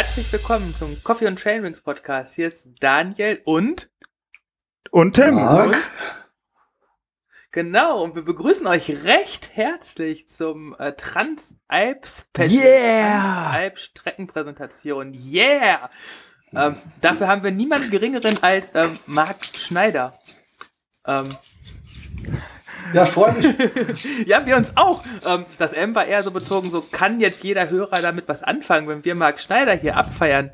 Herzlich willkommen zum Coffee und Trainwings Podcast. Hier ist Daniel und und Tim. Und, genau, und wir begrüßen euch recht herzlich zum äh, Transalp Special. Yeah! Transalp Streckenpräsentation. Yeah! Ähm, dafür haben wir niemanden geringeren als ähm, Marc Schneider. Ähm, ja, ich freue mich. ja, wir uns auch. Ähm, das M war eher so bezogen, so kann jetzt jeder Hörer damit was anfangen, wenn wir Marc Schneider hier abfeiern.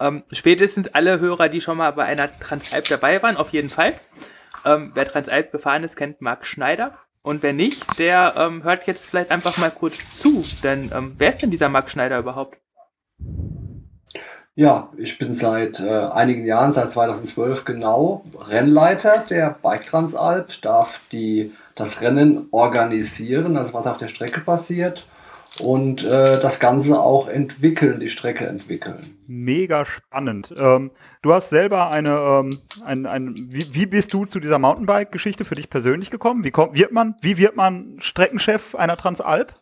Ähm, spätestens alle Hörer, die schon mal bei einer Transalp dabei waren, auf jeden Fall. Ähm, wer Transalp gefahren ist, kennt Marc Schneider. Und wer nicht, der ähm, hört jetzt vielleicht einfach mal kurz zu. Denn ähm, wer ist denn dieser Marc Schneider überhaupt? Ja, ich bin seit äh, einigen Jahren, seit 2012 genau, Rennleiter der Bike Transalp, darf die, das Rennen organisieren, also was auf der Strecke passiert und äh, das Ganze auch entwickeln, die Strecke entwickeln. Mega spannend. Ähm, du hast selber eine, ähm, ein, ein, wie, wie bist du zu dieser Mountainbike-Geschichte für dich persönlich gekommen? Wie kommt, wird man, wie wird man Streckenchef einer Transalp?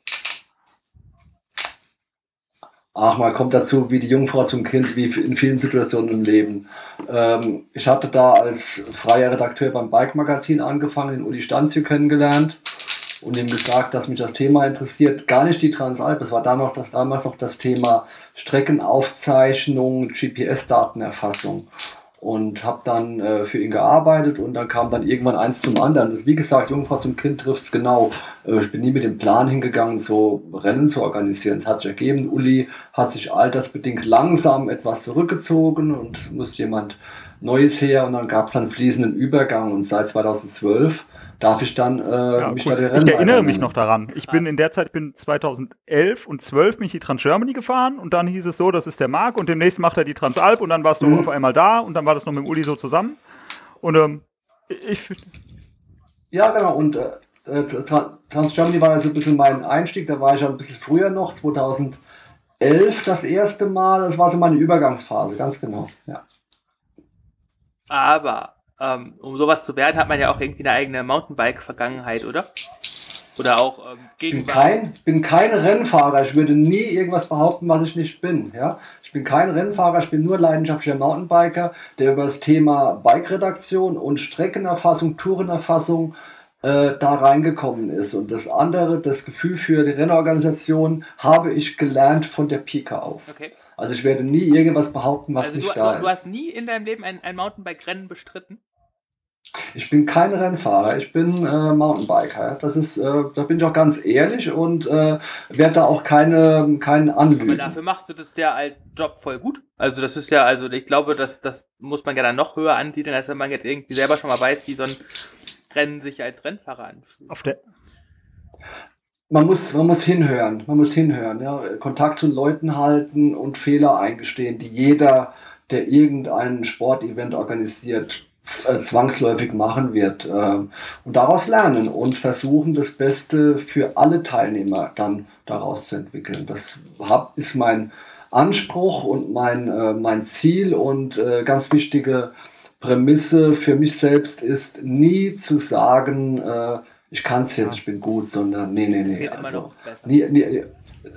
Ach, mal kommt dazu wie die Jungfrau zum Kind, wie in vielen Situationen im Leben. Ähm, ich hatte da als freier Redakteur beim Bike Magazin angefangen, den Uli Stanzio kennengelernt und ihm gesagt, dass mich das Thema interessiert. Gar nicht die Transalp, es war damals, das, damals noch das Thema Streckenaufzeichnung, GPS-Datenerfassung und habe dann äh, für ihn gearbeitet und dann kam dann irgendwann eins zum anderen. Wie gesagt, Jungfrau zum Kind trifft es genau. Äh, ich bin nie mit dem Plan hingegangen, so Rennen zu organisieren. Es hat sich ergeben, Uli hat sich altersbedingt langsam etwas zurückgezogen und muss jemand Neues her und dann gab es dann fließenden Übergang und seit 2012 darf ich dann äh, ja, mich cool. da der Rennen Ich erinnere mich noch daran. Ich bin in der Zeit, ich bin 2011 und 12 mich die Trans Germany gefahren und dann hieß es so, das ist der Marc und demnächst macht er die Transalp und dann warst du mhm. auf einmal da und dann war das noch mit dem Uli so zusammen und ähm, ich ja genau und äh, äh Trans Germany war ja so ein bisschen mein Einstieg, da war ich ja ein bisschen früher noch, 2011 das erste Mal, das war so meine Übergangsphase, ganz genau, ja. Aber ähm, um sowas zu werden, hat man ja auch irgendwie eine eigene Mountainbike-Vergangenheit, oder? Oder auch ähm, Gegenwart. Ich bin kein Rennfahrer. Ich würde nie irgendwas behaupten, was ich nicht bin. Ja? Ich bin kein Rennfahrer, ich bin nur leidenschaftlicher Mountainbiker, der über das Thema Bike-Redaktion und Streckenerfassung, Tourenerfassung äh, da reingekommen ist. Und das andere, das Gefühl für die Rennorganisation, habe ich gelernt von der Pika auf. Okay. Also ich werde nie irgendwas behaupten, was also nicht du, da du, ist. Du hast nie in deinem Leben ein, ein Mountainbike-Rennen bestritten? Ich bin kein Rennfahrer, ich bin äh, Mountainbiker. Das ist, äh, da bin ich auch ganz ehrlich und äh, werde da auch keine, keinen anlügen. Aber dafür machst du das ja als Job voll gut. Also das ist ja, also ich glaube, das, das muss man ja dann noch höher ansiedeln, als wenn man jetzt irgendwie selber schon mal weiß, wie so ein Rennen sich als Rennfahrer anfühlt. Auf der man muss, man muss hinhören, man muss hinhören, ja? Kontakt zu Leuten halten und Fehler eingestehen, die jeder, der irgendein Sportevent organisiert, äh, zwangsläufig machen wird. Äh, und daraus lernen und versuchen, das Beste für alle Teilnehmer dann daraus zu entwickeln. Das ist mein Anspruch und mein, äh, mein Ziel und äh, ganz wichtige Prämisse für mich selbst ist, nie zu sagen, ich kann es jetzt, ich bin gut, sondern nee, nee, nee. Also, nie, nie,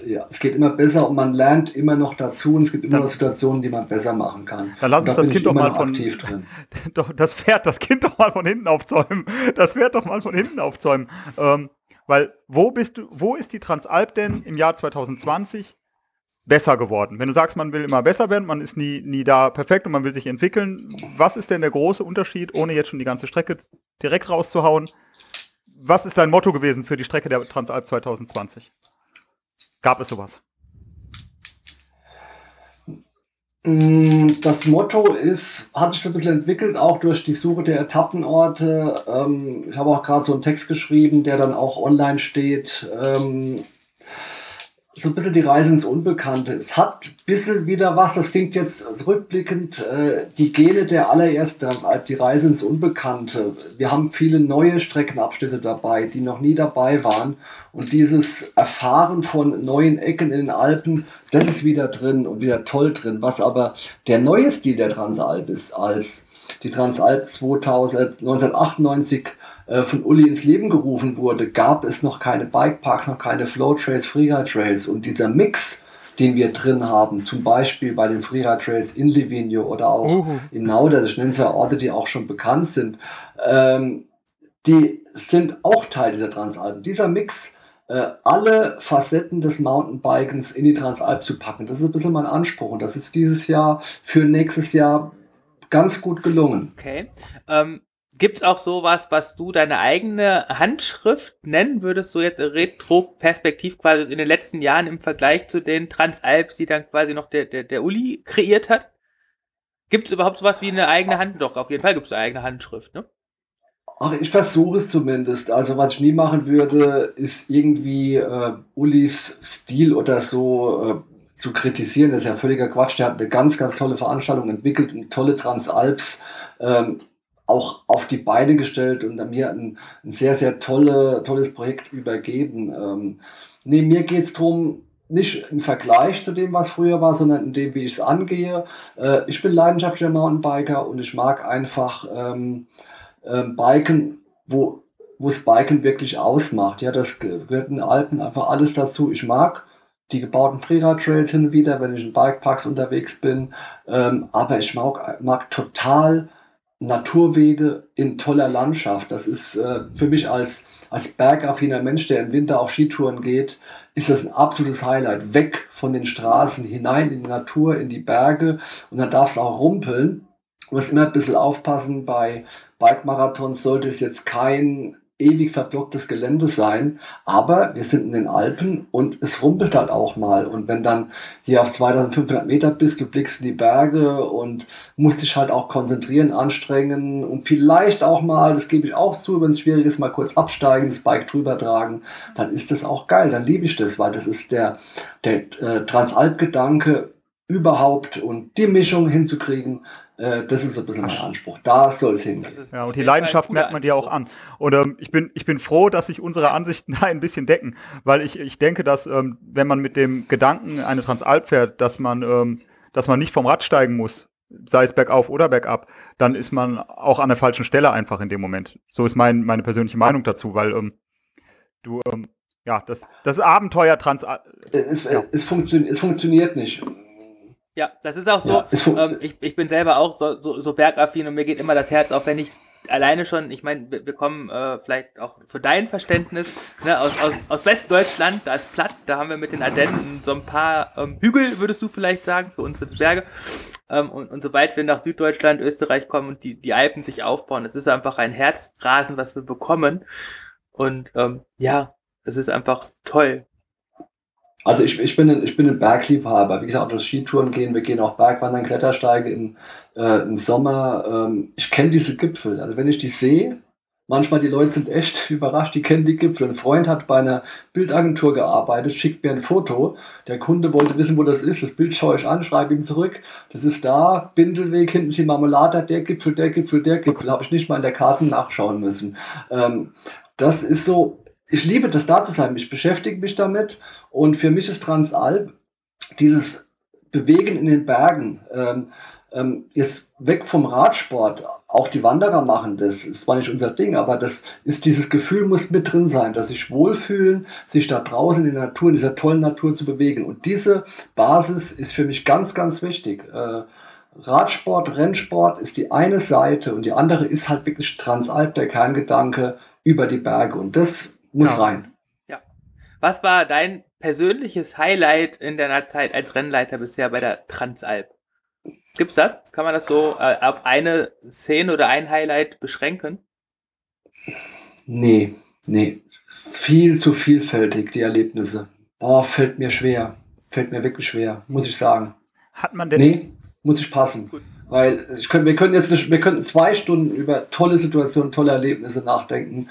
ja, es geht immer besser und man lernt immer noch dazu und es gibt immer noch Situationen, die man besser machen kann. Dann lass uns da das Kind doch mal von doch, das Pferd, das Kind doch mal von hinten aufzäumen. Das Pferd doch mal von hinten aufzäumen. Ähm, weil wo bist du, wo ist die Transalp denn im Jahr 2020 besser geworden? Wenn du sagst, man will immer besser werden, man ist nie, nie da perfekt und man will sich entwickeln, was ist denn der große Unterschied, ohne jetzt schon die ganze Strecke direkt rauszuhauen? Was ist dein Motto gewesen für die Strecke der Transalp 2020? Gab es sowas? Mm, das Motto ist, hat sich so ein bisschen entwickelt, auch durch die Suche der Etappenorte. Ähm, ich habe auch gerade so einen Text geschrieben, der dann auch online steht. So ein bisschen die Reise ins Unbekannte. Es hat ein bisschen wieder was, das klingt jetzt rückblickend, äh, die Gene der allerersten, die Reise ins Unbekannte. Wir haben viele neue Streckenabschnitte dabei, die noch nie dabei waren. Und dieses Erfahren von neuen Ecken in den Alpen, das ist wieder drin und wieder toll drin. Was aber der neue Stil der Transalp ist, als die Transalp 2000, 1998 äh, von Uli ins Leben gerufen wurde, gab es noch keine Bikeparks, noch keine Flow Trails, Freeride Trails und dieser Mix den wir drin haben, zum Beispiel bei den Freeride Trails in Livigno oder auch uh. in Nauda, das nennen zwei Orte, die auch schon bekannt sind, ähm, die sind auch Teil dieser Transalpen. Dieser Mix, äh, alle Facetten des Mountainbikens in die Transalp zu packen, das ist ein bisschen mein Anspruch und das ist dieses Jahr für nächstes Jahr ganz gut gelungen. Okay. Ähm, Gibt es auch sowas, was du deine eigene Handschrift nennen würdest, so jetzt retro-perspektiv quasi in den letzten Jahren im Vergleich zu den Transalps, die dann quasi noch der, der, der Uli kreiert hat? Gibt es überhaupt sowas wie eine eigene Hand? Doch, auf jeden Fall gibt es eine eigene Handschrift, ne? Ach, ich versuche es zumindest. Also was ich nie machen würde, ist irgendwie äh, Ulis Stil oder so äh, zu kritisieren. Das ist ja völliger Quatsch. Der hat eine ganz, ganz tolle Veranstaltung entwickelt, eine tolle Transalps. Ähm, auch auf die Beine gestellt und mir ein, ein sehr, sehr tolle, tolles Projekt übergeben. Ähm, nee, mir geht es darum, nicht im Vergleich zu dem, was früher war, sondern in dem, wie ich es angehe. Äh, ich bin leidenschaftlicher Mountainbiker und ich mag einfach ähm, ähm, Biken, wo es Biken wirklich ausmacht. Ja, das gehört in den Alpen einfach alles dazu. Ich mag die gebauten Freeride-Trails hin und wieder, wenn ich in Bikeparks unterwegs bin. Ähm, aber ich mag, mag total Naturwege in toller Landschaft. Das ist äh, für mich als, als bergaffiner Mensch, der im Winter auf Skitouren geht, ist das ein absolutes Highlight. Weg von den Straßen, hinein in die Natur, in die Berge und dann darfst du auch rumpeln. Du musst immer ein bisschen aufpassen, bei Bike-Marathons sollte es jetzt kein ewig verblocktes Gelände sein, aber wir sind in den Alpen und es rumpelt halt auch mal. Und wenn dann hier auf 2500 Meter bist, du blickst in die Berge und musst dich halt auch konzentrieren, anstrengen und vielleicht auch mal, das gebe ich auch zu, wenn es schwierig ist, mal kurz absteigen, das Bike drüber tragen, dann ist das auch geil, dann liebe ich das, weil das ist der, der äh, Transalp-Gedanke überhaupt und die Mischung hinzukriegen, äh, das ist so ein bisschen mein Anspruch. Da soll es hingehen. Ja, und die Leidenschaft merkt man dir auch an. Und ähm, ich, bin, ich bin froh, dass sich unsere Ansichten da ein bisschen decken, weil ich, ich denke, dass ähm, wenn man mit dem Gedanken eine Transalp fährt, dass man, ähm, dass man nicht vom Rad steigen muss, sei es bergauf oder bergab, dann ist man auch an der falschen Stelle einfach in dem Moment. So ist mein, meine persönliche Meinung dazu, weil ähm, du, ähm, ja, das, das Abenteuer Transalp. Es, ja. es, funktio es funktioniert nicht. Ja, das ist auch so. Ja, ähm, ich, ich bin selber auch so, so, so bergaffin und mir geht immer das Herz auf, wenn ich alleine schon, ich meine, wir, wir kommen äh, vielleicht auch für dein Verständnis ne, aus, aus, aus Westdeutschland, da ist platt, da haben wir mit den Ardennen so ein paar ähm, Hügel, würdest du vielleicht sagen, für uns sind es Berge. Ähm, und, und sobald wir nach Süddeutschland, Österreich kommen und die, die Alpen sich aufbauen, es ist einfach ein Herzrasen, was wir bekommen. Und ähm, ja, es ist einfach toll. Also ich, ich, bin ein, ich bin ein Bergliebhaber. Wie gesagt, auf Skitouren gehen, wir gehen auch Bergwandern, Klettersteige im, äh, im Sommer. Ähm, ich kenne diese Gipfel. Also wenn ich die sehe, manchmal die Leute sind echt überrascht, die kennen die Gipfel. Ein Freund hat bei einer Bildagentur gearbeitet, schickt mir ein Foto. Der Kunde wollte wissen, wo das ist. Das Bild schaue ich an, schreibe ihm zurück. Das ist da, Bindelweg, hinten ist die Marmelade, der Gipfel, der Gipfel, der Gipfel. Habe ich nicht mal in der Karte nachschauen müssen. Ähm, das ist so, ich liebe das da zu sein. Ich beschäftige mich damit und für mich ist Transalp dieses Bewegen in den Bergen. Ähm, ähm, jetzt weg vom Radsport. Auch die Wanderer machen das. Ist zwar nicht unser Ding, aber das ist dieses Gefühl muss mit drin sein, dass sich wohlfühlen, sich da draußen in der Natur, in dieser tollen Natur zu bewegen. Und diese Basis ist für mich ganz, ganz wichtig. Äh, Radsport, Rennsport ist die eine Seite und die andere ist halt wirklich Transalp, der Kerngedanke über die Berge. Und das muss ja. rein. Ja. Was war dein persönliches Highlight in deiner Zeit als Rennleiter bisher bei der Transalp? Gibt's das? Kann man das so äh, auf eine Szene oder ein Highlight beschränken? Nee, nee. Viel zu vielfältig, die Erlebnisse. Boah, fällt mir schwer. Fällt mir wirklich schwer, muss ich sagen. Hat man denn. Nee, muss ich passen. Gut. Weil ich könnt, wir können jetzt wir könnten zwei Stunden über tolle Situationen, tolle Erlebnisse nachdenken.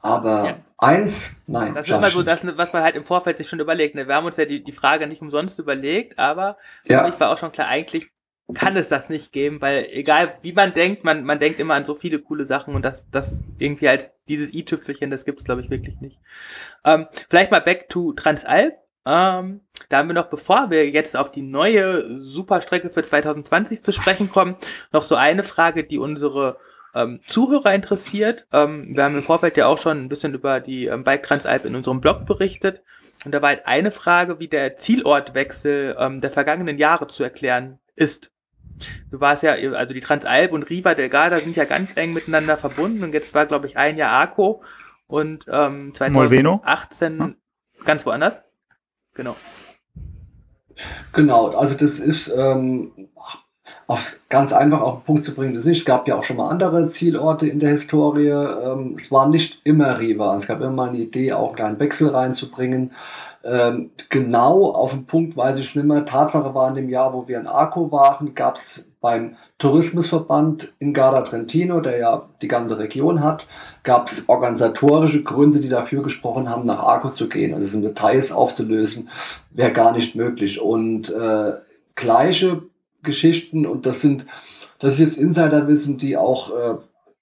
Aber ja. Eins, nein. Das ist immer so das, was man halt im Vorfeld sich schon überlegt. Ne? Wir haben uns ja die, die Frage nicht umsonst überlegt, aber für ja. mich war auch schon klar, eigentlich kann es das nicht geben, weil egal wie man denkt, man, man denkt immer an so viele coole Sachen und das, das irgendwie als dieses i-Tüpfelchen, das gibt's glaube ich wirklich nicht. Ähm, vielleicht mal back to Transalp. Ähm, da haben wir noch, bevor wir jetzt auf die neue Superstrecke für 2020 zu sprechen kommen, noch so eine Frage, die unsere ähm, Zuhörer interessiert. Ähm, wir haben im Vorfeld ja auch schon ein bisschen über die ähm, Bike Transalp in unserem Blog berichtet. Und da war halt eine Frage, wie der Zielortwechsel ähm, der vergangenen Jahre zu erklären ist. Du warst ja, also die Transalp und Riva del Garda sind ja ganz eng miteinander verbunden und jetzt war, glaube ich, ein Jahr Arco und ähm, 2018 Molveno? ganz woanders. Genau. Genau, also das ist ähm, auf ganz einfach auf den Punkt zu bringen, das nicht. Es gab ja auch schon mal andere Zielorte in der Historie. Ähm, es war nicht immer Riva. Es gab immer mal eine Idee, auch einen kleinen Wechsel reinzubringen. Ähm, genau auf den Punkt weiß ich es nicht mehr. Tatsache war in dem Jahr, wo wir in Arco waren, gab es beim Tourismusverband in Garda Trentino, der ja die ganze Region hat, gab es organisatorische Gründe, die dafür gesprochen haben, nach Arco zu gehen. Also so Details aufzulösen, wäre gar nicht möglich. Und äh, gleiche Geschichten, und das sind, das ist jetzt Insiderwissen, die auch äh,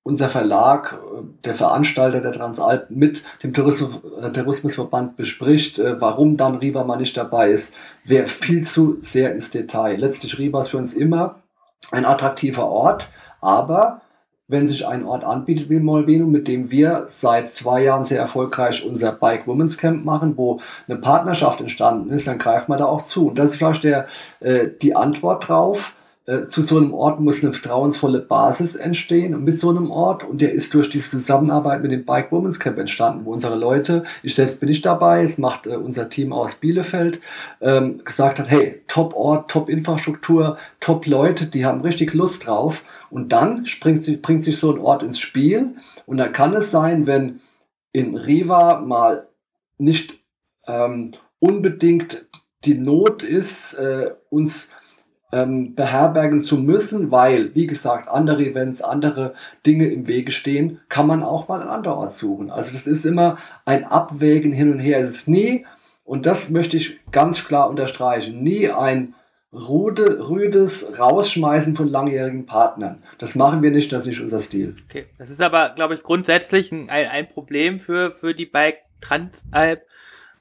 unser Verlag, äh, der Veranstalter der Transalp mit dem Tourismus, äh, Tourismusverband bespricht, äh, warum dann Riva mal nicht dabei ist, wäre viel zu sehr ins Detail. Letztlich Riva ist für uns immer ein attraktiver Ort, aber wenn sich ein Ort anbietet wie Molveno, mit dem wir seit zwei Jahren sehr erfolgreich unser Bike Women's Camp machen, wo eine Partnerschaft entstanden ist, dann greift man da auch zu. Und das ist vielleicht der, äh, die Antwort drauf äh, zu so einem Ort muss eine vertrauensvolle Basis entstehen mit so einem Ort. Und der ist durch diese Zusammenarbeit mit dem Bike Women's Camp entstanden, wo unsere Leute, ich selbst bin ich dabei, es macht äh, unser Team aus Bielefeld, ähm, gesagt hat, hey, top Ort, top Infrastruktur, top Leute, die haben richtig Lust drauf. Und dann springt, bringt sich so ein Ort ins Spiel. Und da kann es sein, wenn in Riva mal nicht ähm, unbedingt die Not ist, äh, uns ähm, beherbergen zu müssen, weil, wie gesagt, andere Events, andere Dinge im Wege stehen, kann man auch mal einen anderen Ort suchen. Also das ist immer ein Abwägen hin und her. Es ist nie, und das möchte ich ganz klar unterstreichen, nie ein rude, rüdes Rausschmeißen von langjährigen Partnern. Das machen wir nicht, das ist nicht unser Stil. Okay, das ist aber, glaube ich, grundsätzlich ein, ein Problem für, für die Bike Transalp.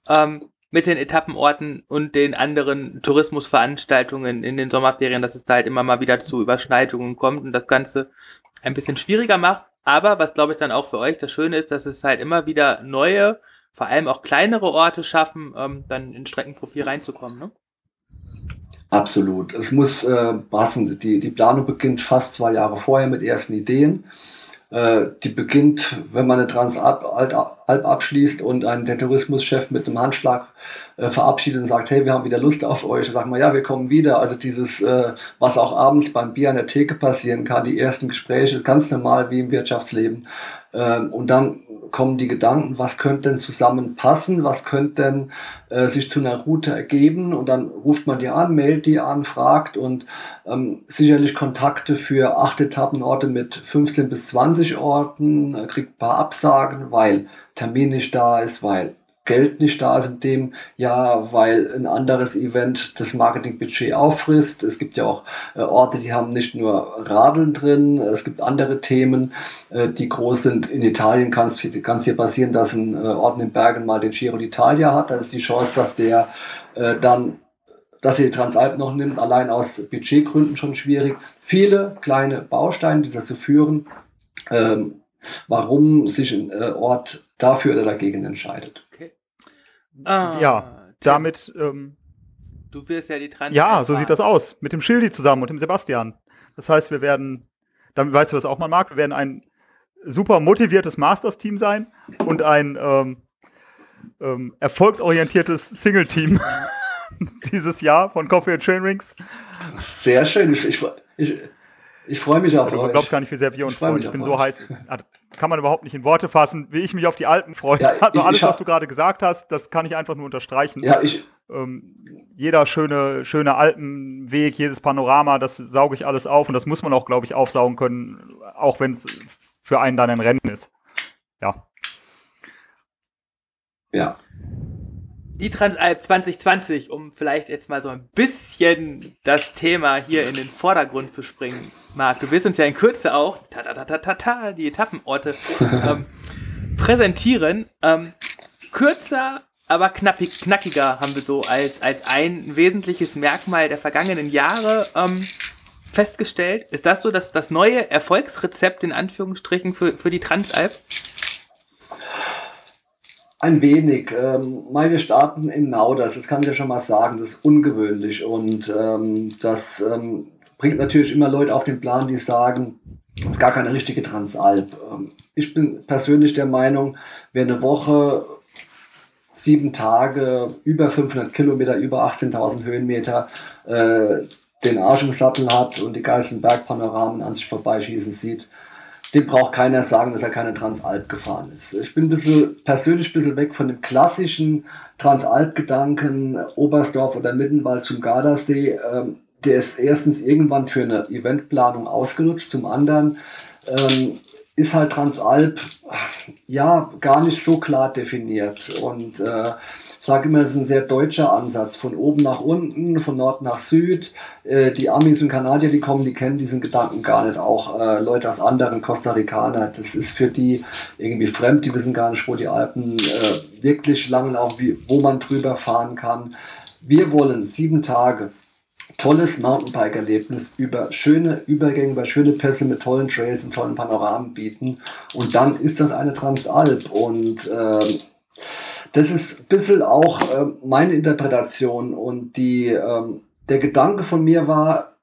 Ähm, mit den Etappenorten und den anderen Tourismusveranstaltungen in den Sommerferien, dass es da halt immer mal wieder zu Überschneidungen kommt und das Ganze ein bisschen schwieriger macht. Aber was glaube ich dann auch für euch das Schöne ist, dass es halt immer wieder neue, vor allem auch kleinere Orte schaffen, ähm, dann in Streckenprofil reinzukommen. Ne? Absolut. Es muss äh, passen. Die, die Planung beginnt fast zwei Jahre vorher mit ersten Ideen. Äh, die beginnt, wenn man eine Transalp abschließt und ein, der Tourismuschef mit einem Handschlag äh, verabschiedet und sagt, hey, wir haben wieder Lust auf euch. Dann sagen wir, ja, wir kommen wieder. Also dieses, äh, was auch abends beim Bier an der Theke passieren kann, die ersten Gespräche, ganz normal wie im Wirtschaftsleben. Ähm, und dann kommen die Gedanken, was könnte denn zusammenpassen, was könnte denn äh, sich zu einer Route ergeben und dann ruft man die an, meldet die an, fragt und ähm, sicherlich Kontakte für acht Etappenorte mit 15 bis 20 Orten, äh, kriegt ein paar Absagen, weil Termin nicht da ist, weil Geld nicht da ist in dem Jahr, weil ein anderes Event das Marketingbudget auffrisst. Es gibt ja auch äh, Orte, die haben nicht nur Radeln drin, es gibt andere Themen, äh, die groß sind. In Italien kann es hier passieren, dass ein äh, Ort in den Bergen mal den Giro d'Italia hat. Da ist die Chance, dass der äh, dann dass ihr die Transalp noch nimmt, allein aus Budgetgründen schon schwierig. Viele kleine Bausteine, die dazu führen, ähm, warum sich ein äh, Ort dafür oder dagegen entscheidet. Okay. Ah, ja, damit. Ähm, du wirst ja die Trans Ja, so sieht das aus. Mit dem Schildi zusammen und dem Sebastian. Das heißt, wir werden, damit weißt du, was auch mal mag, wir werden ein super motiviertes Masters-Team sein und ein ähm, ähm, erfolgsorientiertes Single-Team dieses Jahr von Coffee and Chain Rings. Sehr schön. Ich, ich, ich, ich freue mich auf also, euch. Man glaubt gar nicht, wie sehr wir uns ich freuen. Ich bin so heiß. Kann man überhaupt nicht in Worte fassen, wie ich mich auf die Alpen freue. Ja, also ich, alles, ich was du gerade gesagt hast, das kann ich einfach nur unterstreichen. Ja, ich, ähm, jeder schöne, schöne Alpenweg, jedes Panorama, das sauge ich alles auf und das muss man auch, glaube ich, aufsaugen können, auch wenn es für einen dann ein Rennen ist. Ja. Ja die Transalp 2020, um vielleicht jetzt mal so ein bisschen das Thema hier in den Vordergrund zu springen, Marc, du wirst uns ja in Kürze auch ta ta ta ta ta, ta die Etappenorte ähm, präsentieren. Ähm, kürzer, aber knappig, knackiger haben wir so als, als ein wesentliches Merkmal der vergangenen Jahre ähm, festgestellt. Ist das so das, das neue Erfolgsrezept in Anführungsstrichen für, für die Transalp? Ein wenig. Ähm, mal wir starten in Nauders, das kann ich ja schon mal sagen, das ist ungewöhnlich und ähm, das ähm, bringt natürlich immer Leute auf den Plan, die sagen, es ist gar keine richtige Transalp. Ähm, ich bin persönlich der Meinung, wer eine Woche, sieben Tage, über 500 Kilometer, über 18.000 Höhenmeter äh, den Arsch im Sattel hat und die geilsten Bergpanoramen an sich vorbeischießen sieht, dem braucht keiner sagen, dass er keine Transalp gefahren ist. Ich bin ein bisschen, persönlich ein bisschen weg von dem klassischen Transalp-Gedanken, Oberstdorf oder Mittenwald zum Gardasee. Ähm, der ist erstens irgendwann für eine Eventplanung ausgelutscht, zum anderen ähm, ist halt Transalp ja gar nicht so klar definiert. Und äh, ich sage immer, es ist ein sehr deutscher Ansatz, von oben nach unten, von Nord nach Süd. Äh, die Amis und Kanadier, die kommen, die kennen diesen Gedanken gar nicht. Auch äh, Leute aus anderen, Costa Ricaner, das ist für die irgendwie fremd, die wissen gar nicht, wo die Alpen äh, wirklich langlaufen, wie, wo man drüber fahren kann. Wir wollen sieben Tage tolles Mountainbike-Erlebnis über schöne Übergänge, über schöne Pässe mit tollen Trails und tollen Panoramen bieten. Und dann ist das eine Transalp. Und äh, das ist ein bisschen auch äh, meine Interpretation. Und die, äh, der Gedanke von mir war,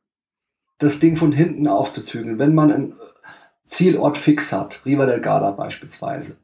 das Ding von hinten aufzuzügeln. Wenn man einen Zielort fix hat, Riva del Garda beispielsweise,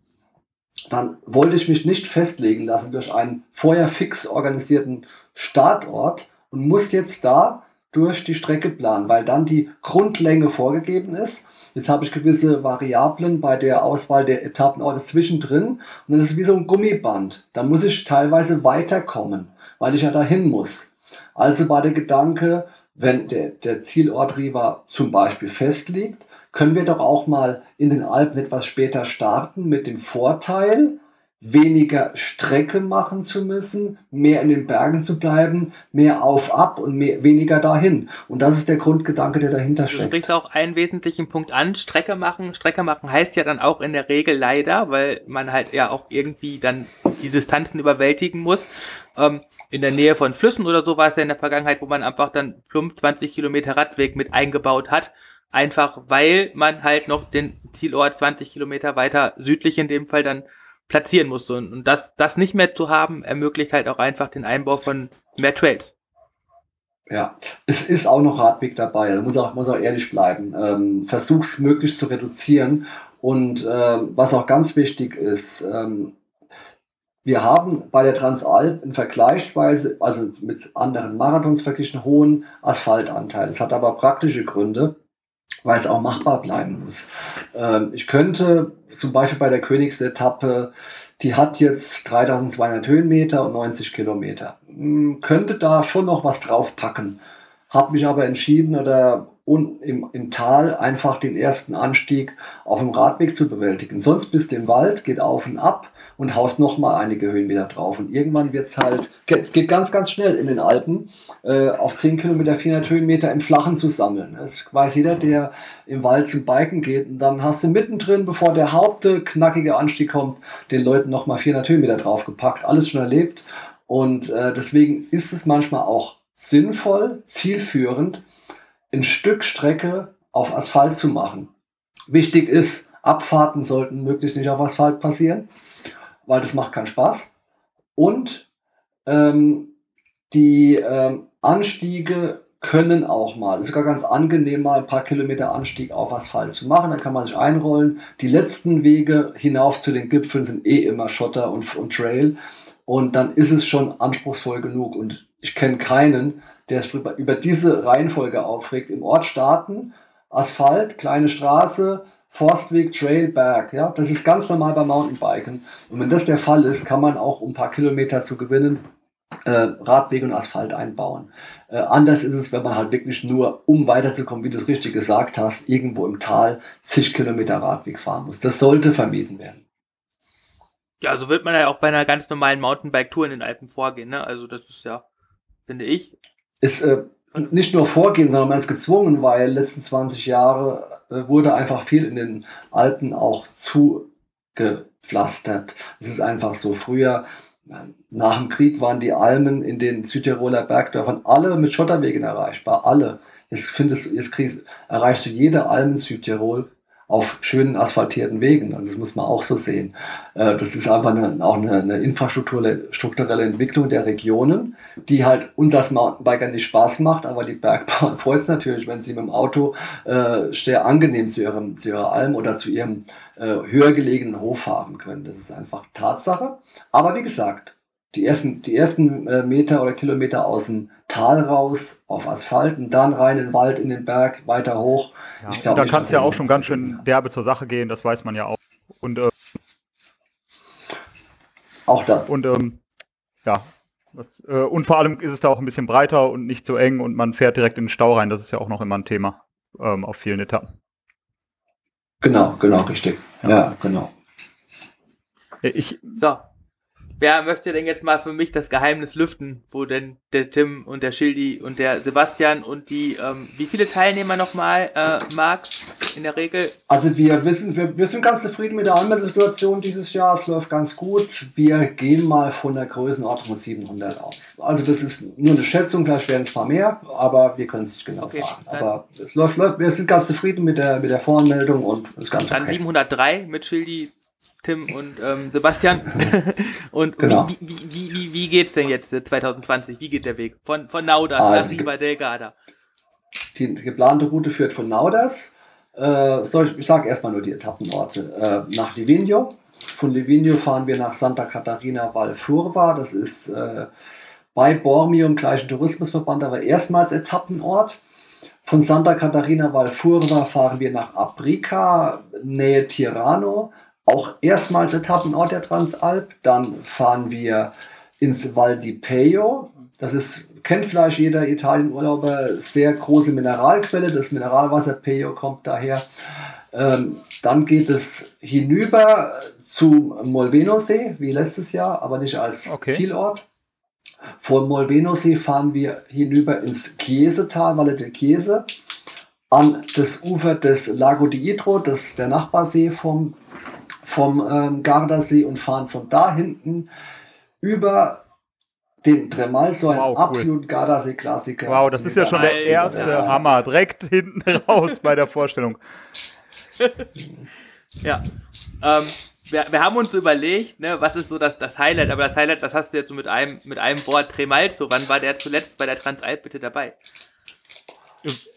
dann wollte ich mich nicht festlegen lassen durch einen vorher fix organisierten Startort, und musst jetzt da durch die Strecke planen, weil dann die Grundlänge vorgegeben ist. Jetzt habe ich gewisse Variablen bei der Auswahl der Etappenorte zwischendrin und das ist wie so ein Gummiband. Da muss ich teilweise weiterkommen, weil ich ja dahin muss. Also war der Gedanke, wenn der, der Zielort Riva zum Beispiel festliegt, können wir doch auch mal in den Alpen etwas später starten mit dem Vorteil, weniger Strecke machen zu müssen, mehr in den Bergen zu bleiben, mehr auf, ab und mehr, weniger dahin. Und das ist der Grundgedanke, der dahinter steckt. Du sprichst auch einen wesentlichen Punkt an. Strecke machen. Strecke machen heißt ja dann auch in der Regel leider, weil man halt ja auch irgendwie dann die Distanzen überwältigen muss. Ähm, in der Nähe von Flüssen oder so war es ja in der Vergangenheit, wo man einfach dann plump 20 Kilometer Radweg mit eingebaut hat. Einfach weil man halt noch den Zielort 20 Kilometer weiter südlich in dem Fall dann platzieren musste. Und, und das, das nicht mehr zu haben, ermöglicht halt auch einfach den Einbau von mehr Trails. Ja, es ist auch noch Radweg dabei, da muss auch, muss auch ehrlich bleiben. Ähm, Versuch's möglichst zu reduzieren. Und ähm, was auch ganz wichtig ist, ähm, wir haben bei der Transalp einen vergleichsweise, also mit anderen Marathons verglichen, hohen Asphaltanteil. Das hat aber praktische Gründe weil es auch machbar bleiben muss. Ähm, ich könnte zum Beispiel bei der Königsetappe, die hat jetzt 3200 Höhenmeter und 90 Kilometer, hm, könnte da schon noch was draufpacken. Habe mich aber entschieden oder und im, im Tal einfach den ersten Anstieg auf dem Radweg zu bewältigen. Sonst bist du im Wald, geht auf und ab und haust nochmal einige Höhenmeter drauf. Und irgendwann wird es halt, es geht ganz, ganz schnell in den Alpen, äh, auf 10 Kilometer 400 Höhenmeter im Flachen zu sammeln. Das weiß jeder, der im Wald zum Biken geht. Und dann hast du mittendrin, bevor der Haupte knackige Anstieg kommt, den Leuten nochmal 400 Höhenmeter draufgepackt. Alles schon erlebt. Und äh, deswegen ist es manchmal auch sinnvoll, zielführend, ein Stück Strecke auf Asphalt zu machen. Wichtig ist, Abfahrten sollten möglichst nicht auf Asphalt passieren, weil das macht keinen Spaß. Und ähm, die ähm, Anstiege können auch mal, ist sogar ganz angenehm, mal ein paar Kilometer Anstieg auf Asphalt zu machen. Dann kann man sich einrollen. Die letzten Wege hinauf zu den Gipfeln sind eh immer Schotter und, und Trail. Und dann ist es schon anspruchsvoll genug. Und ich kenne keinen, der sich über, diese Reihenfolge aufregt. Im Ort starten, Asphalt, kleine Straße, Forstweg, Trail, Berg. Ja? Das ist ganz normal beim Mountainbiken. Und wenn das der Fall ist, kann man auch, um ein paar Kilometer zu gewinnen, äh, Radweg und Asphalt einbauen. Äh, anders ist es, wenn man halt wirklich nur, um weiterzukommen, wie du es richtig gesagt hast, irgendwo im Tal zig Kilometer Radweg fahren muss. Das sollte vermieden werden. Ja, so wird man ja auch bei einer ganz normalen Mountainbike-Tour in den Alpen vorgehen. Ne? Also das ist ja finde ich. Ist äh, nicht nur vorgehen, sondern man ist gezwungen, weil letzten 20 Jahre äh, wurde einfach viel in den Alpen auch zugepflastert. Es ist einfach so. Früher, nach dem Krieg, waren die Almen in den Südtiroler Bergdörfern alle mit Schotterwegen erreichbar. Alle. Jetzt, findest, jetzt kriegst, erreichst du jede Alm in Südtirol auf schönen asphaltierten Wegen. Also das muss man auch so sehen. Äh, das ist einfach eine, auch eine, infrastrukturelle Entwicklung der Regionen, die halt uns als Mountainbiker nicht Spaß macht, aber die Bergbahn freut es natürlich, wenn sie mit dem Auto äh, sehr angenehm zu, ihrem, zu ihrer Alm oder zu ihrem äh, höher gelegenen Hof fahren können. Das ist einfach Tatsache. Aber wie gesagt, die ersten, die ersten äh, Meter oder Kilometer aus dem Tal raus auf Asphalt und dann rein in den Wald, in den Berg, weiter hoch. Ja, ich glaub, da kann es ja auch schon ganz schön derbe zur Sache gehen, das weiß man ja auch. Und äh, auch das. Und ähm, ja, das, äh, und vor allem ist es da auch ein bisschen breiter und nicht so eng und man fährt direkt in den Stau rein. Das ist ja auch noch immer ein Thema ähm, auf vielen Etappen. Genau, genau, richtig. Ja, ja genau. Ich, so, Wer möchte denn jetzt mal für mich das Geheimnis lüften, wo denn der Tim und der Schildi und der Sebastian und die, ähm, wie viele Teilnehmer nochmal, äh, Marc, in der Regel? Also wir wissen, wir, wir sind ganz zufrieden mit der Anmeldesituation dieses Jahr. Es läuft ganz gut. Wir gehen mal von der Größenordnung 700 aus. Also das ist nur eine Schätzung, vielleicht werden es ein paar mehr, aber wir können es nicht genau okay, sagen. Aber es läuft, läuft, wir sind ganz zufrieden mit der, mit der Voranmeldung und es ist ganz Dann okay. 703 mit Schildi, Tim und ähm, Sebastian. und genau. wie, wie, wie, wie, wie geht's denn jetzt 2020? Äh, wie geht der Weg? Von, von Nauders also nach Riva del Garda. Die geplante Route führt von Nauders, äh, ich, ich sage erstmal nur die Etappenorte, äh, nach Livigno. Von Livigno fahren wir nach Santa Catarina Valfurva, das ist äh, bei Bormio im gleichen Tourismusverband, aber erstmals Etappenort. Von Santa Catarina Valfurva fahren wir nach Aprica, Nähe Tirano, auch erstmals Etappenort der Transalp. Dann fahren wir ins Val di Peio. Das ist, kennt vielleicht jeder Italienurlauber, sehr große Mineralquelle. Das Mineralwasser Peio kommt daher. Ähm, dann geht es hinüber zum Molveno-See, wie letztes Jahr, aber nicht als okay. Zielort. Vom Molveno-See fahren wir hinüber ins Chiesetal, Valle del Chiese, an das Ufer des Lago di Idro, das der Nachbarsee vom vom ähm, Gardasee und fahren von da hinten über den Tremal, so ein wow, absolut Gardasee-Klassiker. Wow, das ist ja schon der erste der Hammer. Direkt hinten raus bei der Vorstellung. ja. Ähm, wir, wir, haben uns überlegt, ne, was ist so das, das Highlight, aber das Highlight, das hast du jetzt so mit einem, mit einem Wort Tremalzo. Wann war der zuletzt bei der Transalp bitte dabei?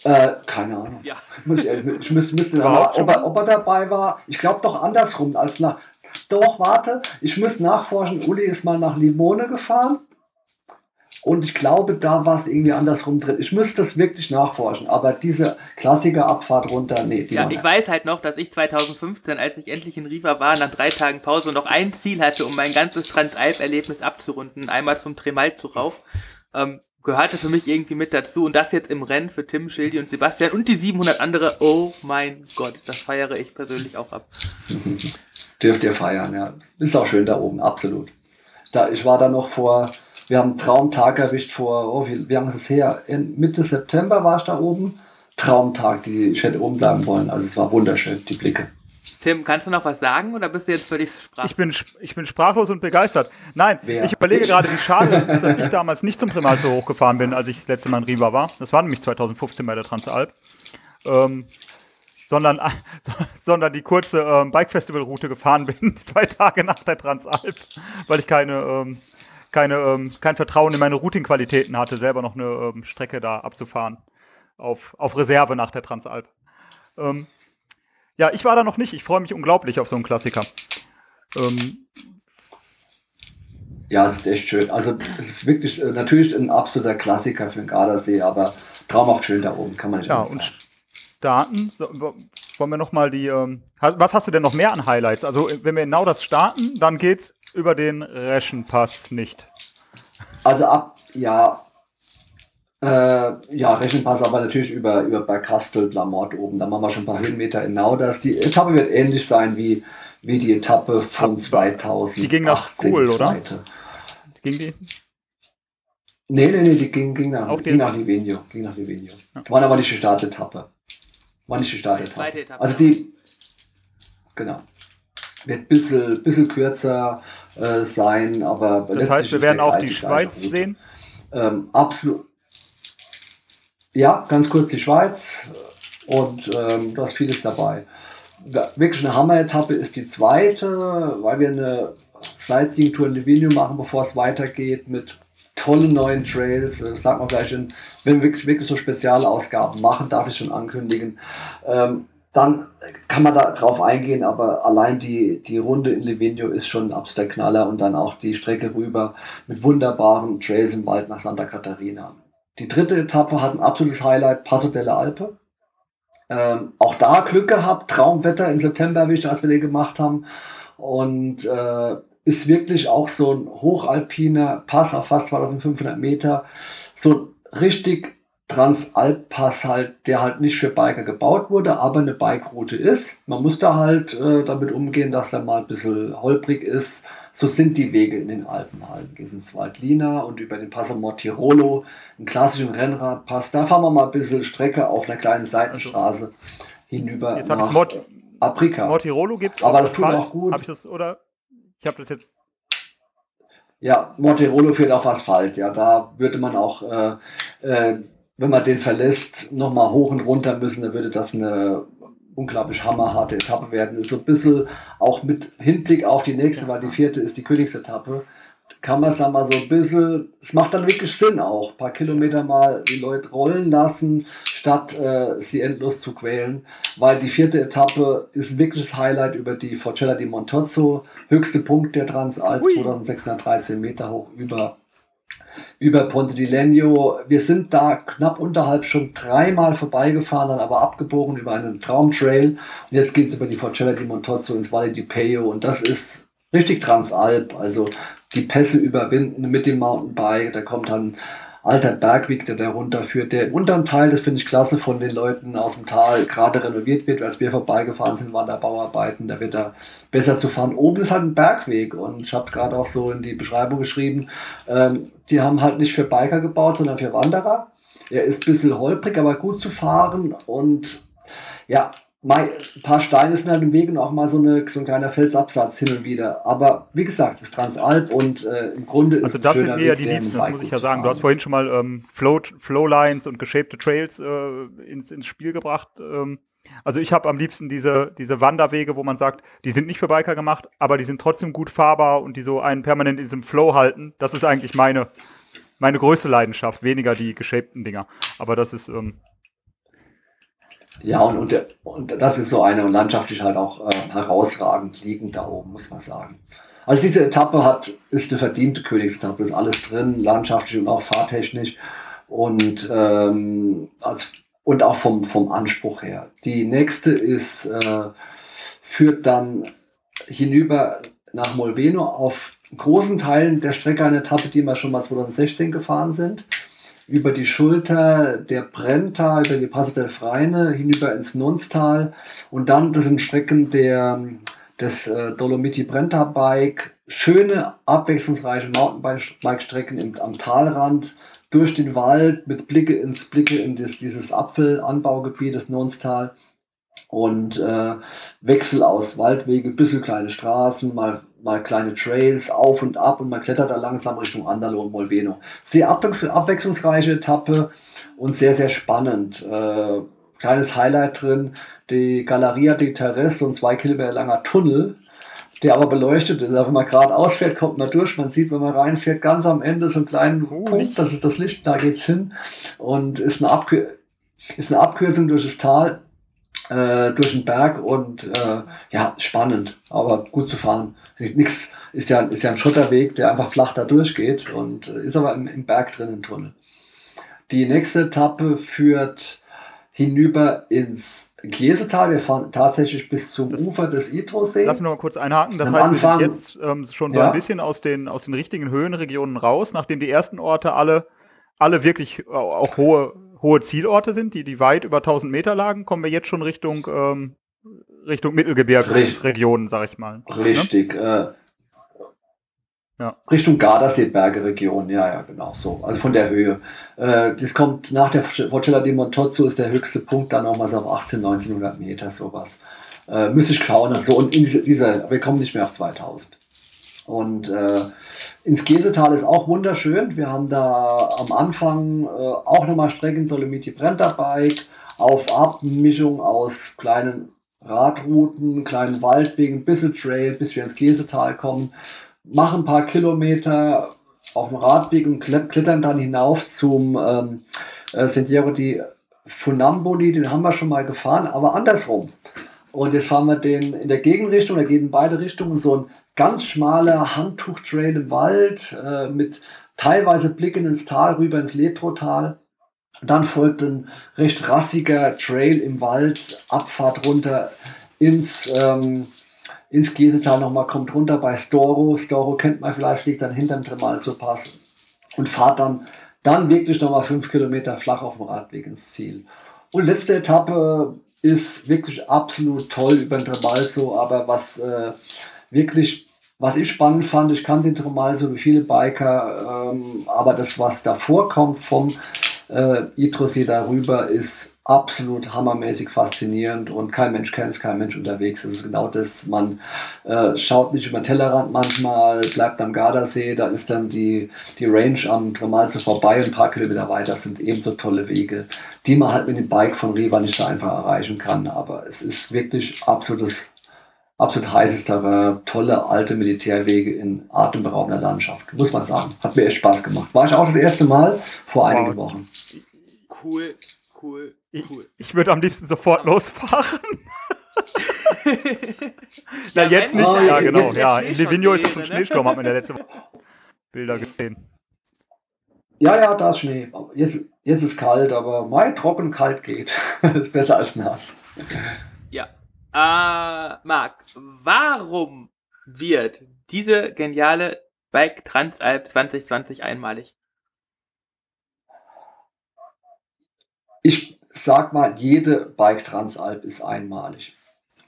Äh, keine Ahnung. Ja. Muss ich, ich müsste, müsste nach, ob, er, ob er dabei war. Ich glaube doch andersrum als nach. Doch, warte, ich muss nachforschen. Uli ist mal nach Limone gefahren. Und ich glaube, da war es irgendwie andersrum drin. Ich müsste das wirklich nachforschen. Aber diese Klassiker-Abfahrt runter, nee. Die ja, ich weiß halt noch, dass ich 2015, als ich endlich in Riva war, nach drei Tagen Pause noch ein Ziel hatte, um mein ganzes Transalp-Erlebnis abzurunden. Einmal zum Tremalzu rauf. Ähm, gehörte für mich irgendwie mit dazu. Und das jetzt im Rennen für Tim, Schildi und Sebastian und die 700 andere. Oh mein Gott, das feiere ich persönlich auch ab. Dürft ihr feiern, ja. Ist auch schön da oben, absolut. Da, ich war da noch vor, wir haben einen Traumtag erwischt vor, oh, wie, wie lange ist es her? In Mitte September war ich da oben. Traumtag, die, ich hätte oben bleiben wollen. Also es war wunderschön, die Blicke. Tim, kannst du noch was sagen oder bist du jetzt völlig sprachlos? Ich bin, ich bin sprachlos und begeistert. Nein, Wer? ich überlege gerade, wie schade es ist, dass ich damals nicht zum Primal so hochgefahren bin, als ich das letzte Mal in Riva war. Das war nämlich 2015 bei der Transalp. Ähm, sondern, sondern die kurze ähm, Bike-Festival-Route gefahren bin, zwei Tage nach der Transalp, weil ich keine, ähm, keine, ähm, kein Vertrauen in meine Routing-Qualitäten hatte, selber noch eine ähm, Strecke da abzufahren. Auf, auf Reserve nach der Transalp. Ähm, ja, ich war da noch nicht. Ich freue mich unglaublich auf so einen Klassiker. Ähm, ja, es ist echt schön. Also es ist wirklich äh, natürlich ein absoluter Klassiker für den Gardasee, aber traumhaft schön da oben, kann man nicht ja, sagen. Und starten, wollen wir nochmal die, ähm, was hast du denn noch mehr an Highlights? Also wenn wir genau das starten, dann geht's über den Reschenpass nicht. Also ab, ja, äh, ja, Rechenpass aber natürlich über, über bei Kastel, Lamort oben. Da machen wir schon ein paar Höhenmeter in Nauders. Die Etappe wird ähnlich sein wie, wie die Etappe von 2018. Die ging nach Cool, oder? Ging die? Nee, nee, nee, die ging, ging, nach, ging nach Livigno. Ging nach Livigno. Ja. War aber nicht die Startetappe. War nicht die Startetappe. Also die, genau. Wird ein bisschen, bisschen kürzer äh, sein, aber das letztlich heißt, wir werden auch die Schweiz sehen? Ähm, absolut ja, ganz kurz die Schweiz und ähm, da ist vieles dabei. wirklich eine Hammer-Etappe ist die zweite, weil wir eine Sightseeing-Tour in Livigno machen, bevor es weitergeht mit tollen neuen Trails. Das sagt man vielleicht, in, wenn wir wirklich, wirklich so Spezialausgaben machen, darf ich schon ankündigen. Ähm, dann kann man da drauf eingehen, aber allein die, die Runde in Livigno ist schon ein absoluter Knaller und dann auch die Strecke rüber mit wunderbaren Trails im Wald nach Santa Catarina. Die dritte Etappe hat ein absolutes Highlight, Passo delle Alpe. Ähm, auch da Glück gehabt, Traumwetter im September erwischt, als wir den gemacht haben. Und äh, ist wirklich auch so ein hochalpiner Pass auf fast 2500 Meter. So richtig Transalp-Pass halt, der halt nicht für Biker gebaut wurde, aber eine Bike-Route ist. Man muss da halt äh, damit umgehen, dass der mal ein bisschen holprig ist. So sind die Wege in den Alpen halt. Gehst ins Waldlina und über den Passo Mortirolo, einen klassischen Rennradpass. Da fahren wir mal ein bisschen Strecke auf einer kleinen Seitenstraße hinüber jetzt nach Mort Afrika. Mortirolo gibt es Aber das tut auch gut. Hab ich das, oder? Ich habe das jetzt ja, Mortirolo führt auf Asphalt. Ja, da würde man auch äh, äh, wenn man den verlässt, nochmal hoch und runter müssen, dann würde das eine unglaublich hammerharte Etappe werden. Ist so ein bisschen auch mit Hinblick auf die nächste, weil die vierte ist die Königsetappe. Kann man es dann mal so ein bisschen, es macht dann wirklich Sinn auch, ein paar Kilometer mal die Leute rollen lassen, statt äh, sie endlos zu quälen, weil die vierte Etappe ist ein wirkliches Highlight über die Forcella di Montozzo, höchste Punkt der Transalp, 2613 Meter hoch über über Ponte di Legno. Wir sind da knapp unterhalb schon dreimal vorbeigefahren, dann aber abgebogen über einen Traumtrail. Und jetzt geht es über die Forcella di Montozzo ins Valle di Peio. Und das ist richtig Transalp. Also die Pässe überwinden mit dem Mountainbike. Da kommt dann alter Bergweg, der da runterführt, der im unteren Teil, das finde ich klasse, von den Leuten aus dem Tal gerade renoviert wird. Als wir vorbeigefahren sind, waren da Bauarbeiten, da wird da besser zu fahren. Oben ist halt ein Bergweg und ich habe gerade auch so in die Beschreibung geschrieben, ähm, die haben halt nicht für Biker gebaut, sondern für Wanderer. Er ist ein bisschen holprig, aber gut zu fahren und ja, ein paar Steine sind halt im Weg und auch mal so, eine, so ein kleiner Felsabsatz hin und wieder. Aber wie gesagt, es ist Transalp und äh, im Grunde ist also das sind mir ja die Liebsten, das muss ich ja sagen. Du hast vorhin schon mal ähm, Flow, Flowlines und geshapte Trails äh, ins, ins Spiel gebracht. Ähm, also ich habe am liebsten diese, diese Wanderwege, wo man sagt, die sind nicht für Biker gemacht, aber die sind trotzdem gut fahrbar und die so einen permanent in diesem Flow halten. Das ist eigentlich meine, meine größte Leidenschaft, weniger die geshapten Dinger. Aber das ist... Ähm, ja, und, und, und das ist so eine und landschaftlich halt auch äh, herausragend liegend da oben, muss man sagen. Also diese Etappe hat, ist eine verdiente Königsetappe, ist alles drin, landschaftlich und auch fahrtechnisch und, ähm, als, und auch vom, vom Anspruch her. Die nächste ist, äh, führt dann hinüber nach Molveno auf großen Teilen der Strecke eine Etappe, die wir schon mal 2016 gefahren sind über die Schulter der Brenta, über die Passe der Freine, hinüber ins Nonstal und dann das sind Strecken der, des äh, Dolomiti Brenta Bike. Schöne, abwechslungsreiche Mountainbike-Strecken am Talrand, durch den Wald mit Blicke ins Blicke in das, dieses Apfelanbaugebiet des Nonstal und äh, Wechsel aus Waldwege, bisschen kleine Straßen, mal mal kleine Trails auf und ab und man klettert da langsam Richtung Andalo und Molveno. Sehr abwechslungsreiche Etappe und sehr, sehr spannend. Äh, kleines Highlight drin, die Galleria de Terres, so ein zwei Kilometer langer Tunnel, der aber beleuchtet ist. Also wenn man geradeaus fährt, kommt man durch. Man sieht, wenn man reinfährt, ganz am Ende so einen kleinen oh, Punkt, das ist das Licht, da geht's hin und ist eine, Abkür ist eine Abkürzung durch das Tal äh, durch den Berg und äh, ja, spannend, aber gut zu fahren. Nix, ist ja, ist ja ein Schotterweg, der einfach flach da durchgeht und äh, ist aber im, im Berg drin im Tunnel. Die nächste Etappe führt hinüber ins Giesetal. Wir fahren tatsächlich bis zum das, Ufer des Idrosee. Lass mich noch mal kurz einhaken. Das Am heißt, Anfang, wir sind jetzt ähm, schon so ja. ein bisschen aus den, aus den richtigen Höhenregionen raus, nachdem die ersten Orte alle, alle wirklich auch hohe hohe Zielorte sind, die, die weit über 1000 Meter lagen, kommen wir jetzt schon Richtung, ähm, Richtung Mittelgebirgsregionen, sag ich mal. Richtig. Ne? Äh, ja. Richtung Gardasee-Berge-Region, ja, ja, genau so. Also von der Höhe. Äh, das kommt nach der Vocella di Montozzo, ist der höchste Punkt dann nochmal so auf 18, 1900 Meter, sowas. Äh, müsste ich schauen, also so und in diese, dieser, wir kommen nicht mehr auf 2000. Und äh, ins Gesetal ist auch wunderschön. Wir haben da am Anfang äh, auch nochmal Strecken Dolomiti Brenterbike, auf Ab Mischung aus kleinen Radrouten, kleinen Waldwegen, bisschen Trail, bis wir ins Käsetal kommen, machen ein paar Kilometer auf dem Radweg und klettern dann hinauf zum ähm, äh, Sentiero di Funamboli, den haben wir schon mal gefahren, aber andersrum. Und jetzt fahren wir den in der Gegenrichtung, da geht in beide Richtungen so ein ganz schmaler Handtuchtrail im Wald äh, mit teilweise Blicken ins Tal, rüber ins Letrotal. Dann folgt ein recht rassiger Trail im Wald, Abfahrt runter ins, ähm, ins Giesetal nochmal, kommt runter bei Storo. Storo kennt man vielleicht, liegt dann hinterm Tremalzo-Pass und fahrt dann, dann wirklich nochmal fünf Kilometer flach auf dem Radweg ins Ziel. Und letzte Etappe ist wirklich absolut toll über den Tremalzo, aber was äh, wirklich, was ich spannend fand, ich kannte den Tremalzo wie viele Biker, ähm, aber das, was davor kommt vom äh, Itrosee darüber, ist absolut hammermäßig faszinierend und kein Mensch kennt es, kein Mensch unterwegs. Es ist genau das, man äh, schaut nicht über den Tellerrand manchmal, bleibt am Gardasee, da ist dann die, die Range am Tremalzo vorbei und ein paar Kilometer weiter sind ebenso tolle Wege, die man halt mit dem Bike von Riva nicht so einfach erreichen kann. Aber es ist wirklich absolutes absolut heißes Terrain, tolle alte Militärwege in atemberaubender Landschaft, muss man sagen. Hat mir echt Spaß gemacht. War ich auch das erste Mal vor wow. einigen Wochen. Cool, cool, cool. Ich, ich würde am liebsten sofort losfahren. Na, jetzt nicht, oh, ja, genau. Ja, in Livigno ist es ein Schneesturm, hat man ja letzte Woche Bilder gesehen. Ja, ja, da ist Schnee. Jetzt, jetzt ist kalt, aber Mai trocken, kalt geht. Besser als nass. Äh, Marc, warum wird diese geniale Bike Transalp 2020 einmalig? Ich sag mal, jede Bike Transalp ist einmalig.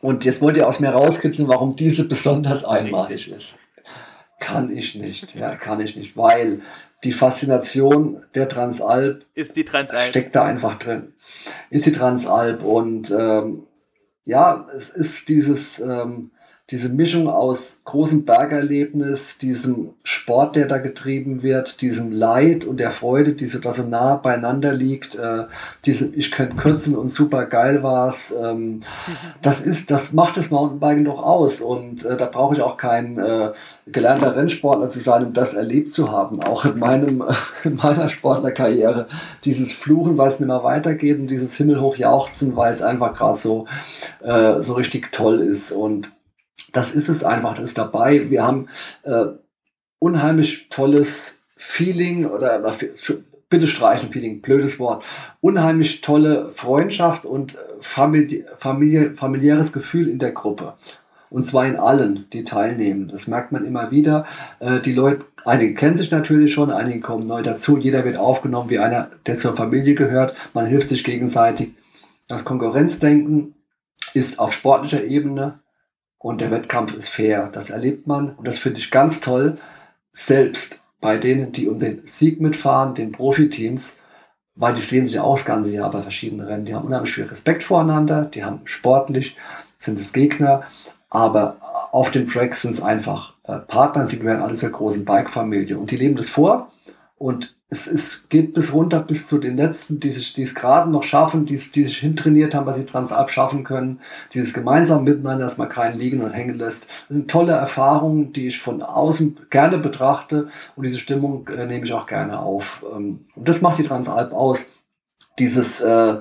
Und jetzt wollt ihr aus mir rauskitzeln, warum diese besonders einmalig Richtig. ist. Kann ich nicht, ja, kann ich nicht, weil die Faszination der Transalp, ist die Transalp. steckt da einfach drin. Ist die Transalp und ähm, ja, es ist dieses ähm, diese Mischung aus großem Bergerlebnis, diesem Sport, der da getrieben wird, diesem Leid und der Freude, die so da so nah beieinander liegt, äh, diesem Ich könnte kürzen und super geil war's, ähm, das ist, das macht das Mountainbiken doch aus und äh, da brauche ich auch kein äh, gelernter Rennsportler zu sein, um das erlebt zu haben. Auch in meinem, in meiner Sportlerkarriere, dieses Fluchen, weil es nicht mehr weitergeht und dieses Himmelhoch jauchzen, weil es einfach gerade so, äh, so richtig toll ist und das ist es einfach, das ist dabei. Wir haben äh, unheimlich tolles Feeling oder bitte streichen Feeling, blödes Wort, unheimlich tolle Freundschaft und Famili Familie, familiäres Gefühl in der Gruppe. Und zwar in allen, die teilnehmen. Das merkt man immer wieder. Äh, die Leute, einige kennen sich natürlich schon, einige kommen neu dazu. Jeder wird aufgenommen wie einer, der zur Familie gehört. Man hilft sich gegenseitig. Das Konkurrenzdenken ist auf sportlicher Ebene und der Wettkampf ist fair. Das erlebt man und das finde ich ganz toll. Selbst bei denen, die um den Sieg mitfahren, den Profiteams, weil die sehen sich auch das ganze Jahr bei verschiedenen Rennen. Die haben unheimlich viel Respekt voreinander, die haben sportlich, sind es Gegner, aber auf dem Track sind es einfach äh, Partner, sie gehören alle zur großen Bike-Familie und die leben das vor und es ist, geht bis runter bis zu den letzten, die sich, die es gerade noch schaffen, die, die sich hintrainiert haben, weil sie Transalp schaffen können. Dieses gemeinsam miteinander, dass man keinen liegen und hängen lässt. Eine tolle Erfahrung, die ich von außen gerne betrachte und diese Stimmung äh, nehme ich auch gerne auf. Ähm, und das macht die Transalp aus. Dieses, äh,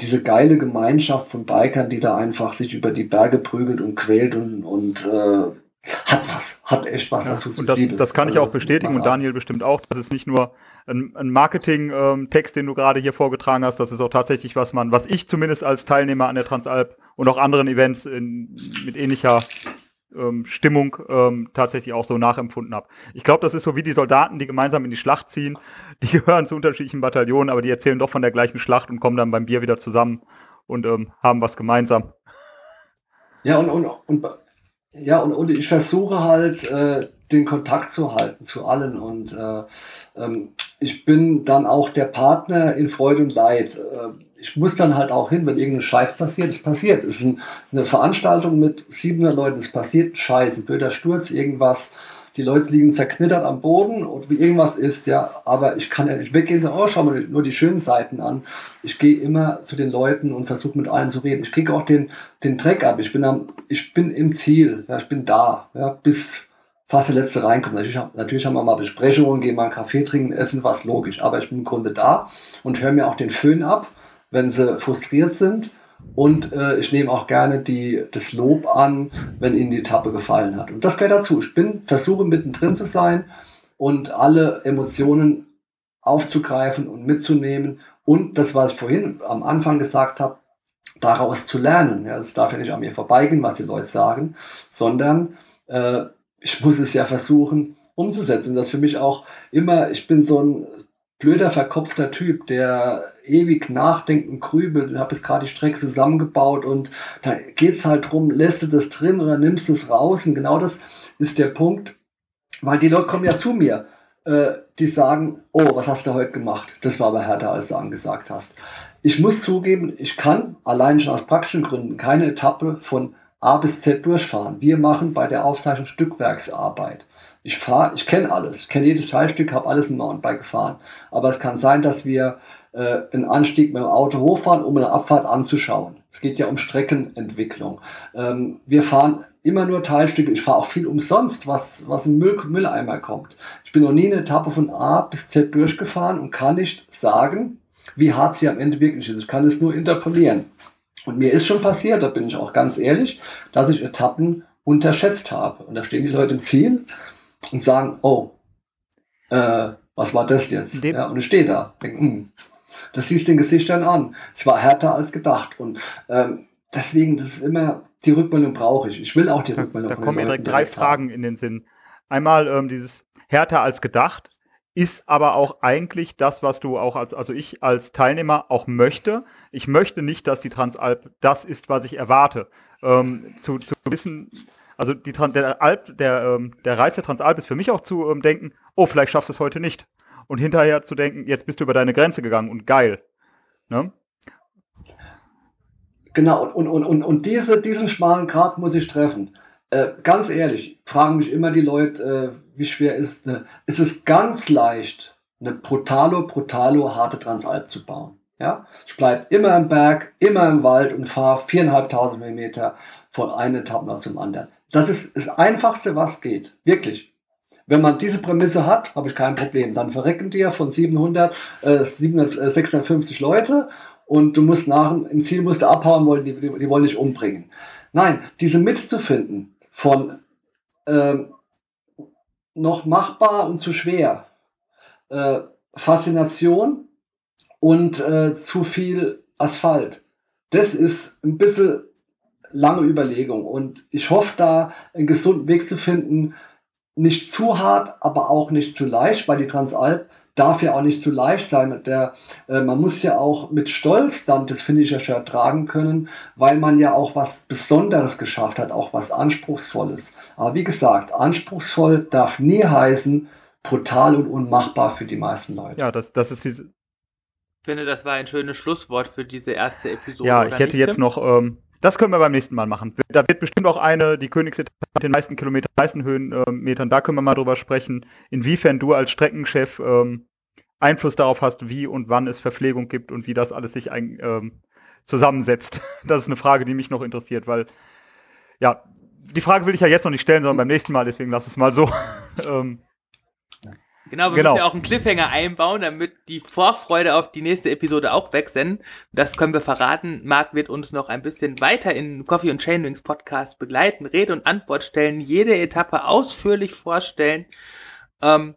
diese geile Gemeinschaft von Bikern, die da einfach sich über die Berge prügelt und quält und, und äh, hat was, hat echt was ja, dazu zu Und das, das kann ich auch also, bestätigen und Daniel bestimmt auch. Das ist nicht nur ein, ein Marketing-Text, den du gerade hier vorgetragen hast. Das ist auch tatsächlich was man, was ich zumindest als Teilnehmer an der Transalp und auch anderen Events in, mit ähnlicher ähm, Stimmung ähm, tatsächlich auch so nachempfunden habe. Ich glaube, das ist so wie die Soldaten, die gemeinsam in die Schlacht ziehen. Die gehören zu unterschiedlichen Bataillonen, aber die erzählen doch von der gleichen Schlacht und kommen dann beim Bier wieder zusammen und ähm, haben was gemeinsam. Ja, und, und, und ja, und, und ich versuche halt, äh, den Kontakt zu halten zu allen. Und äh, ähm, ich bin dann auch der Partner in Freude und Leid. Äh, ich muss dann halt auch hin, wenn irgendein Scheiß passiert. Es passiert. Es ist ein, eine Veranstaltung mit 700 Leuten. Es passiert ein Scheiß, ein blöder Sturz, irgendwas. die Leute liegen zerknittert am Boden und wie irgendwas ist, ja, aber ich kann ja nicht weggehen und sagen, oh, schau mal nur die schönen Seiten an. Ich gehe immer zu den Leuten und versuche mit allen zu reden. Ich kriege auch den, den Dreck ab. Ich bin, am, ich bin im Ziel, ja, ich bin da, ja, bis fast der Letzte reinkommt. Natürlich, natürlich haben wir mal Besprechungen, gehen mal einen Kaffee trinken, essen was, logisch. Aber ich bin im Grunde da und höre mir auch den Föhn ab, wenn sie frustriert sind und äh, ich nehme auch gerne die, das Lob an, wenn Ihnen die Etappe gefallen hat. Und das gehört dazu. Ich bin, versuche mittendrin zu sein und alle Emotionen aufzugreifen und mitzunehmen. Und das, was ich vorhin am Anfang gesagt habe, daraus zu lernen. Ja, es darf ja nicht an mir vorbeigehen, was die Leute sagen, sondern äh, ich muss es ja versuchen umzusetzen. Das für mich auch immer, ich bin so ein blöder, verkopfter Typ, der ewig nachdenkt und grübelt. Ich habe jetzt gerade die Strecke zusammengebaut und da geht es halt drum, lässt du das drin oder nimmst du es raus? Und genau das ist der Punkt, weil die Leute kommen ja zu mir. Äh, die sagen, oh, was hast du heute gemacht? Das war aber härter, als du angesagt hast. Ich muss zugeben, ich kann allein schon aus praktischen Gründen keine Etappe von A bis Z durchfahren. Wir machen bei der Aufzeichnung Stückwerksarbeit. Ich fahre, ich kenne alles, ich kenne jedes Teilstück, habe alles mit Mountainbike gefahren. Aber es kann sein, dass wir äh, einen Anstieg mit dem Auto hochfahren, um eine Abfahrt anzuschauen. Es geht ja um Streckenentwicklung. Ähm, wir fahren immer nur Teilstücke. Ich fahre auch viel umsonst, was, was im Müll, Mülleimer kommt. Ich bin noch nie eine Etappe von A bis Z durchgefahren und kann nicht sagen, wie hart sie am Ende wirklich ist. Ich kann es nur interpolieren. Und mir ist schon passiert, da bin ich auch ganz ehrlich, dass ich Etappen unterschätzt habe. Und da stehen die Leute im Ziel und sagen, oh, äh, was war das jetzt? Ja, und ich stehe da. Denk, hm, das siehst den Gesichtern an. Es war härter als gedacht. Und ähm, deswegen, das ist immer, die Rückmeldung brauche ich. Ich will auch die Rückmeldung. Da, da kommen mir direkt drei Fragen in den Sinn. Einmal ähm, dieses härter als gedacht ist aber auch eigentlich das, was du auch als, also ich als Teilnehmer auch möchte. Ich möchte nicht, dass die Transalp das ist, was ich erwarte. Ähm, zu, zu wissen, also die, der, Alp, der, ähm, der Reis der Transalp ist für mich auch zu ähm, denken, oh, vielleicht schaffst du es heute nicht. Und hinterher zu denken, jetzt bist du über deine Grenze gegangen und geil. Ne? Genau, und, und, und, und diese, diesen schmalen Grat muss ich treffen. Äh, ganz ehrlich, fragen mich immer die Leute, äh, wie schwer ist eine, es ist ganz leicht, eine brutalo, brutalo harte Transalp zu bauen. Ja? Ich bleibe immer im Berg, immer im Wald und fahre 4.500 Millimeter von einem Etappen zum anderen. Das ist das Einfachste, was geht. Wirklich. Wenn man diese Prämisse hat, habe ich kein Problem. Dann verrecken dir von 700, äh, 700 äh, 650 Leute und du musst nach im Ziel musst du abhauen, wollen, die, die, die wollen dich umbringen. Nein, diese Mitte zu finden von ähm, noch machbar und zu schwer, äh, Faszination und äh, zu viel Asphalt. Das ist ein bisschen lange Überlegung. Und ich hoffe da einen gesunden Weg zu finden, nicht zu hart, aber auch nicht zu leicht, weil die Transalp darf ja auch nicht zu leicht sein. Der, äh, man muss ja auch mit Stolz dann das Finisher Shirt tragen können, weil man ja auch was Besonderes geschafft hat, auch was Anspruchsvolles. Aber wie gesagt, anspruchsvoll darf nie heißen, brutal und unmachbar für die meisten Leute. Ja, das, das ist diese. Ich finde, das war ein schönes Schlusswort für diese erste Episode. Ja, ich hätte jetzt noch ähm, das können wir beim nächsten Mal machen. Da wird bestimmt auch eine, die Königsetappe mit den meisten Kilometern, meisten Höhenmetern, da können wir mal drüber sprechen, inwiefern du als Streckenchef ähm, Einfluss darauf hast, wie und wann es Verpflegung gibt und wie das alles sich ein, ähm, zusammensetzt. Das ist eine Frage, die mich noch interessiert, weil, ja, die Frage will ich ja jetzt noch nicht stellen, sondern beim nächsten Mal, deswegen lass es mal so. ähm, Genau, wir genau. müssen ja auch einen Cliffhanger einbauen, damit die Vorfreude auf die nächste Episode auch weg sind. Das können wir verraten. Marc wird uns noch ein bisschen weiter in Coffee und Chainwings Podcast begleiten, Rede und Antwort stellen, jede Etappe ausführlich vorstellen. Ähm,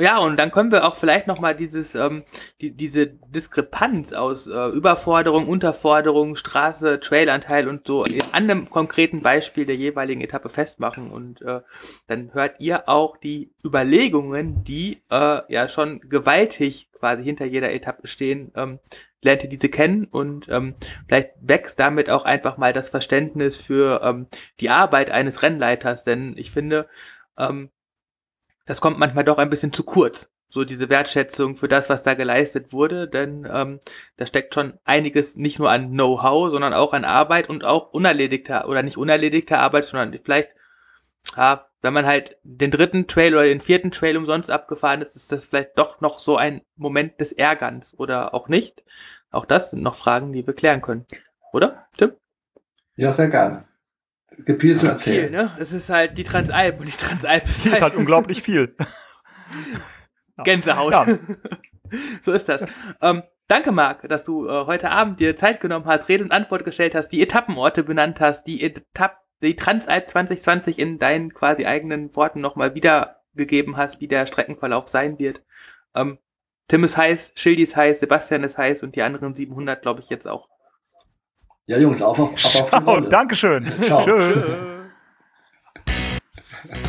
ja, und dann können wir auch vielleicht nochmal dieses, ähm, die, diese Diskrepanz aus äh, Überforderung, Unterforderung, Straße, Trailanteil und so an einem konkreten Beispiel der jeweiligen Etappe festmachen. Und äh, dann hört ihr auch die Überlegungen, die äh, ja schon gewaltig quasi hinter jeder Etappe stehen, ähm, lernt ihr diese kennen und ähm, vielleicht wächst damit auch einfach mal das Verständnis für ähm, die Arbeit eines Rennleiters, denn ich finde, ähm, das kommt manchmal doch ein bisschen zu kurz. So diese Wertschätzung für das, was da geleistet wurde, denn ähm, da steckt schon einiges nicht nur an Know-how, sondern auch an Arbeit und auch unerledigter oder nicht unerledigter Arbeit, sondern vielleicht ja, wenn man halt den dritten Trail oder den vierten Trail umsonst abgefahren ist, ist das vielleicht doch noch so ein Moment des Ärgerns oder auch nicht. Auch das sind noch Fragen, die wir klären können. Oder, Tim? Ja, sehr gerne. Es gibt viel zu erzählen. Viel, ne? Es ist halt die Transalp und die Transalp ist, halt, ist halt unglaublich viel. Gänsehaut. Ja. so ist das. Ähm, danke, Marc, dass du äh, heute Abend dir Zeit genommen hast, Rede und Antwort gestellt hast, die Etappenorte benannt hast, die Etapp, die Transalp 2020 in deinen quasi eigenen Worten nochmal wiedergegeben hast, wie der Streckenverlauf sein wird. Ähm, Tim ist heiß, Schildi ist heiß, Sebastian ist heiß und die anderen 700, glaube ich, jetzt auch. Ja, Jungs, auf, auf, auf Ciao, Dankeschön. Ciao. Tschö.